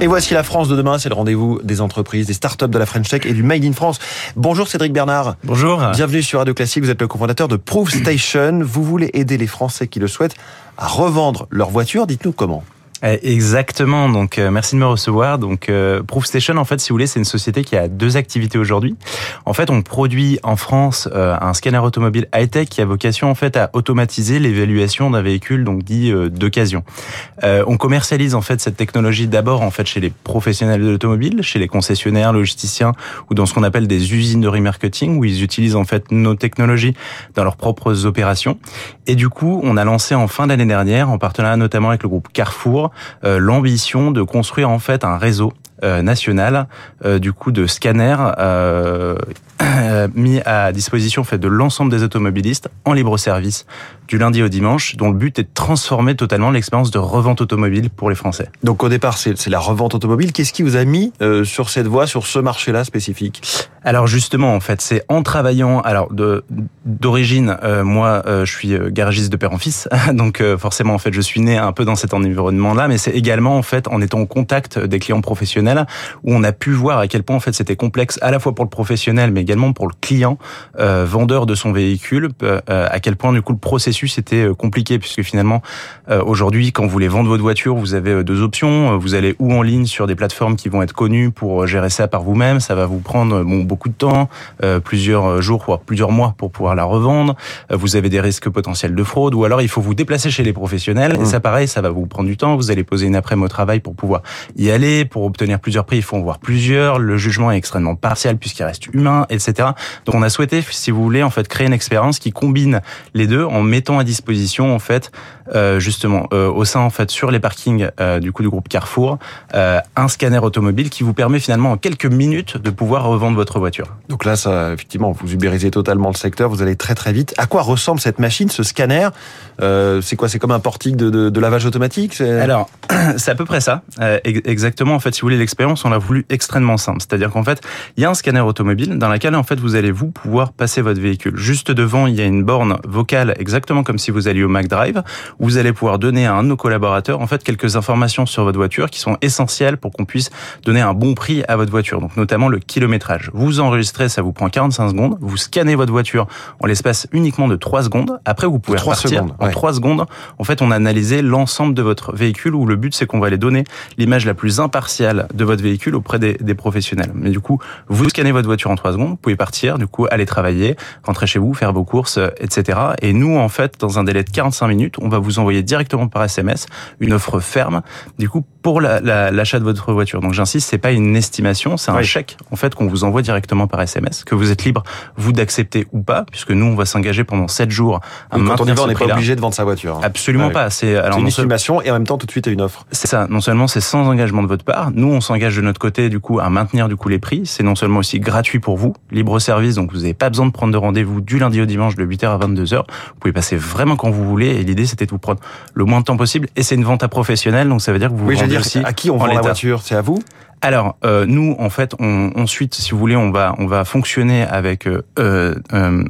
Et voici la France de demain, c'est le rendez-vous des entreprises, des startups de la French Tech et du Made in France. Bonjour Cédric Bernard. Bonjour. Bienvenue sur Radio Classique, vous êtes le cofondateur de Proof Station. Vous voulez aider les Français qui le souhaitent à revendre leur voiture, dites-nous comment. Eh, exactement. Donc, euh, merci de me recevoir. Donc, euh, Proof Station, en fait, si vous voulez, c'est une société qui a deux activités aujourd'hui. En fait, on produit en France euh, un scanner automobile high-tech qui a vocation, en fait, à automatiser l'évaluation d'un véhicule, donc dit d'occasion. on commercialise, en fait, cette technologie d'abord, en fait, chez les professionnels de l'automobile, chez les concessionnaires, logisticiens ou dans ce qu'on appelle des usines de remarketing où ils utilisent, en fait, nos technologies dans leurs propres opérations. Et du coup, on a lancé en fin d'année dernière, en partenariat notamment avec le groupe Carrefour, euh, l'ambition de construire en fait un réseau euh, national euh, du coup de scanners mis à disposition fait de l'ensemble des automobilistes en libre service du lundi au dimanche, dont le but est de transformer totalement l'expérience de revente automobile pour les Français. Donc au départ, c'est la revente automobile. Qu'est-ce qui vous a mis sur cette voie, sur ce marché-là spécifique? Alors justement, en fait, c'est en travaillant. Alors de d'origine, moi, je suis garagiste de père en fils, donc forcément, en fait, je suis né un peu dans cet environnement-là, mais c'est également en fait en étant en contact des clients professionnels où on a pu voir à quel point en fait c'était complexe à la fois pour le professionnel, mais également pour le client euh, vendeur de son véhicule, euh, à quel point du coup le processus était euh, compliqué puisque finalement aujourd'hui quand vous voulez vendre votre voiture, vous avez deux options, vous allez ou en ligne sur des plateformes qui vont être connues pour gérer ça par vous-même, ça va vous prendre bon, beaucoup de temps, plusieurs jours voire plusieurs mois pour pouvoir la revendre, vous avez des risques potentiels de fraude ou alors il faut vous déplacer chez les professionnels. Et mmh. ça pareil, ça va vous prendre du temps, vous allez poser une après-midi au travail pour pouvoir y aller, pour obtenir plusieurs prix, il faut en voir plusieurs, le jugement est extrêmement partiel puisqu'il reste humain, etc. Donc on a souhaité, si vous voulez, en fait, créer une expérience qui combine les deux en mettant à disposition, en fait, euh, justement, euh, au sein, en fait, sur les parkings euh, du coup du groupe Carrefour, un scanner automobile qui vous permet finalement en quelques minutes de pouvoir revendre votre voiture. Donc là, ça, effectivement, vous ubérisez totalement le secteur, vous allez très très vite. À quoi ressemble cette machine, ce scanner? C'est quoi C'est comme un portique de, de, de lavage automatique? Alors, c'est à peu près ça. exactement, en fait, si vous voulez l'expérience, on l'a voulu extrêmement simple. C'est-à-dire qu'en fait, il y a un scanner automobile dans lequel en fait vous allez vous pouvoir passer votre véhicule. Juste devant, il y a une borne vocale exactement comme si vous alliez au McDrive où vous allez pouvoir donner à un de nos collaborateurs en fait quelques informations sur votre voiture qui sont essentielles pour qu'on puisse donner un bon prix à votre voiture. Donc notamment le kilométrage. Vous enregistrez, ça vous prend 45 secondes. Vous scannez votre voiture en l'espace uniquement de 3 secondes. Après, vous pouvez 3 repartir secondes, en 3 secondes. En fait, on a analysé l'ensemble de votre véhicule où le but c'est qu'on va aller donner l'image la plus impartiale de votre véhicule auprès des, des professionnels. Mais du coup, vous scannez votre voiture en 3 secondes, vous pouvez partir, du coup, aller travailler, rentrer chez vous, faire vos courses, etc. Et nous, en fait, dans un délai de 45 minutes, on va vous envoyer directement par SMS une offre ferme, du coup, pour l'achat de votre voiture. Donc, j'insiste, c'est pas une estimation, c'est un chèque, en fait, qu'on vous envoie directement par SMS, que vous êtes libre, vous, d'accepter ou pas, puisque nous, on va s'engager pendant 7 jours à Donc, Quand on y va, on n'est pas obligé de vendre sa voiture. Hein. Absolument pas. C'est une estimation et en même temps, tout de suite, une offre. C'est ça. Non seulement c'est sans engagement de votre part, nous, on s'engage de notre côté, du coup, à maintenir, du coup, les prix. C'est non seulement aussi gratuit pour vous, libre service, donc vous n'avez pas besoin de prendre de rendez-vous du lundi au dimanche de 8h à 22h. Vous pouvez passer vraiment quand vous voulez et l'idée c'était de vous prendre le moins de temps possible et c'est une vente à professionnel donc ça veut dire que vous oui, vendez dire, aussi à qui on vend la voiture? C'est à vous? Alors euh, nous en fait on, ensuite si vous voulez on va on va fonctionner avec euh, euh,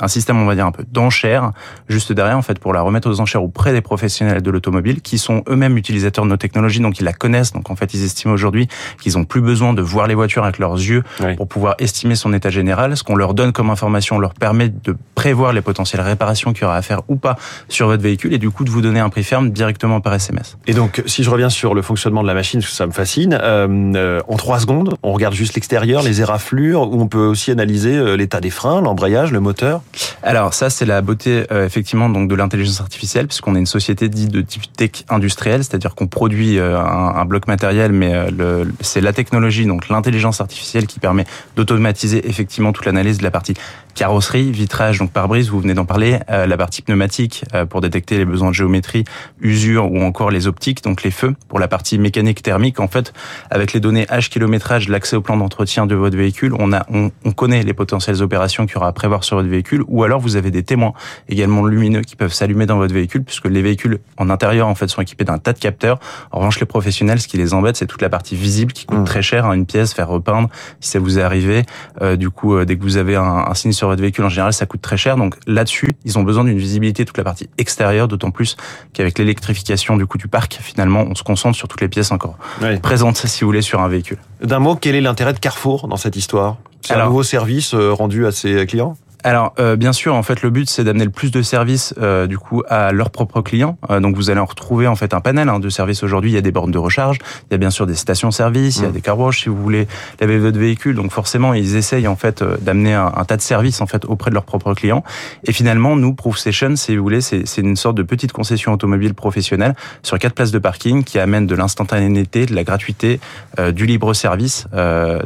un système on va dire un peu d'enchères juste derrière en fait pour la remettre aux enchères auprès des professionnels de l'automobile qui sont eux-mêmes utilisateurs de nos technologies donc ils la connaissent. Donc en fait ils estiment aujourd'hui qu'ils ont plus besoin de voir les voitures avec leurs yeux pour pouvoir estimer son état général. Ce qu'on leur donne comme information leur permet de prévoir les potentielles réparations qu'il y aura à faire ou pas sur votre véhicule et du coup de vous donner un prix ferme directement par SMS. Et donc si je reviens sur le fonctionnement de la machine parce que ça me fascine euh, trois secondes. On regarde juste l'extérieur, les éraflures, où on peut aussi analyser euh, l'état des freins, l'embrayage, le moteur. Alors ça, c'est la beauté euh, effectivement donc de l'intelligence artificielle, puisqu'on est une société dite de type tech industriel, c'est-à-dire qu'on produit euh, un, bloc matériel, mais c'est la technologie, donc l'intelligence artificielle, qui permet d'automatiser effectivement toute l'analyse de la partie carrosserie, vitrage, donc pare-brise, vous venez d'en parler, la partie pneumatique pour détecter les besoins de géométrie, usure ou encore les optiques, donc les feux pour la partie mécanique thermique. En fait, avec les données l'affichage kilométrage, l'accès au plan d'entretien de votre véhicule. On a, on, on connaît les potentielles opérations qu'il y aura à prévoir sur votre véhicule, ou alors vous avez des témoins également lumineux qui peuvent s'allumer dans votre véhicule, puisque les véhicules en intérieur en fait sont équipés d'un tas de capteurs. En revanche, les professionnels, ce qui les embête, c'est toute la partie visible qui coûte mmh. très cher, hein, une pièce, faire repeindre. Si ça vous est arrivé, euh, du coup, euh, dès que vous avez un, un, signe sur votre véhicule, en général, ça coûte très cher. Donc là-dessus, ils ont besoin d'une visibilité toute la partie extérieure, d'autant plus qu'avec l'électrification du coup du parc, finalement, on se concentre sur toutes les pièces encore présentes, si vous voulez, sur un véhicule. D'un mot, quel est l'intérêt de Carrefour dans cette histoire? C'est un nouveau service euh, rendu à ses clients? Alors euh, bien sûr, en fait, le but c'est d'amener le plus de services euh, du coup à leurs propres clients. Euh, donc vous allez en retrouver en fait un panel hein, de services aujourd'hui. Il y a des bornes de recharge, il y a bien sûr des stations-service, il y a mmh. des car wash si vous voulez laver votre véhicule. Donc forcément, ils essayent en fait d'amener un, tas de services en fait auprès de leurs propres clients. Et finalement, nous, Proof Station, si vous voulez, c'est une sorte de petite concession automobile professionnelle sur quatre places de parking qui amène de l'instantanéité, de la gratuité, du libre service.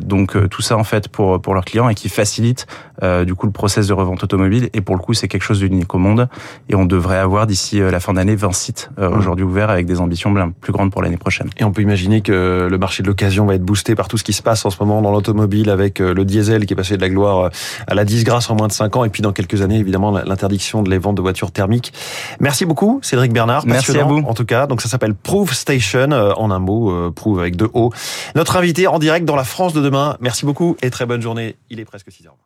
donc tout ça en fait pour pour leurs clients et qui facilite du coup le process de revente automobile. Et pour le coup, c'est quelque chose d'unique au monde. Et on devrait avoir d'ici euh, la fin d'année 20 sites euh, mmh. aujourd'hui ouverts avec des ambitions bien plus grandes pour l'année prochaine. Et on peut imaginer que le marché de l'occasion va être boosté par tout ce qui se passe en ce moment dans l'automobile avec euh, le diesel qui est passé de la gloire à la disgrâce en moins de 5 ans. Et puis dans quelques années, évidemment, l'interdiction de les ventes de voitures thermiques. Merci beaucoup, Cédric Bernard. Merci à vous. En tout cas, donc ça s'appelle Proof Station, en un mot, Proof avec deux O. Notre invité en direct dans la France de demain. Merci beaucoup et très bonne journée. Il est presque 6 heures.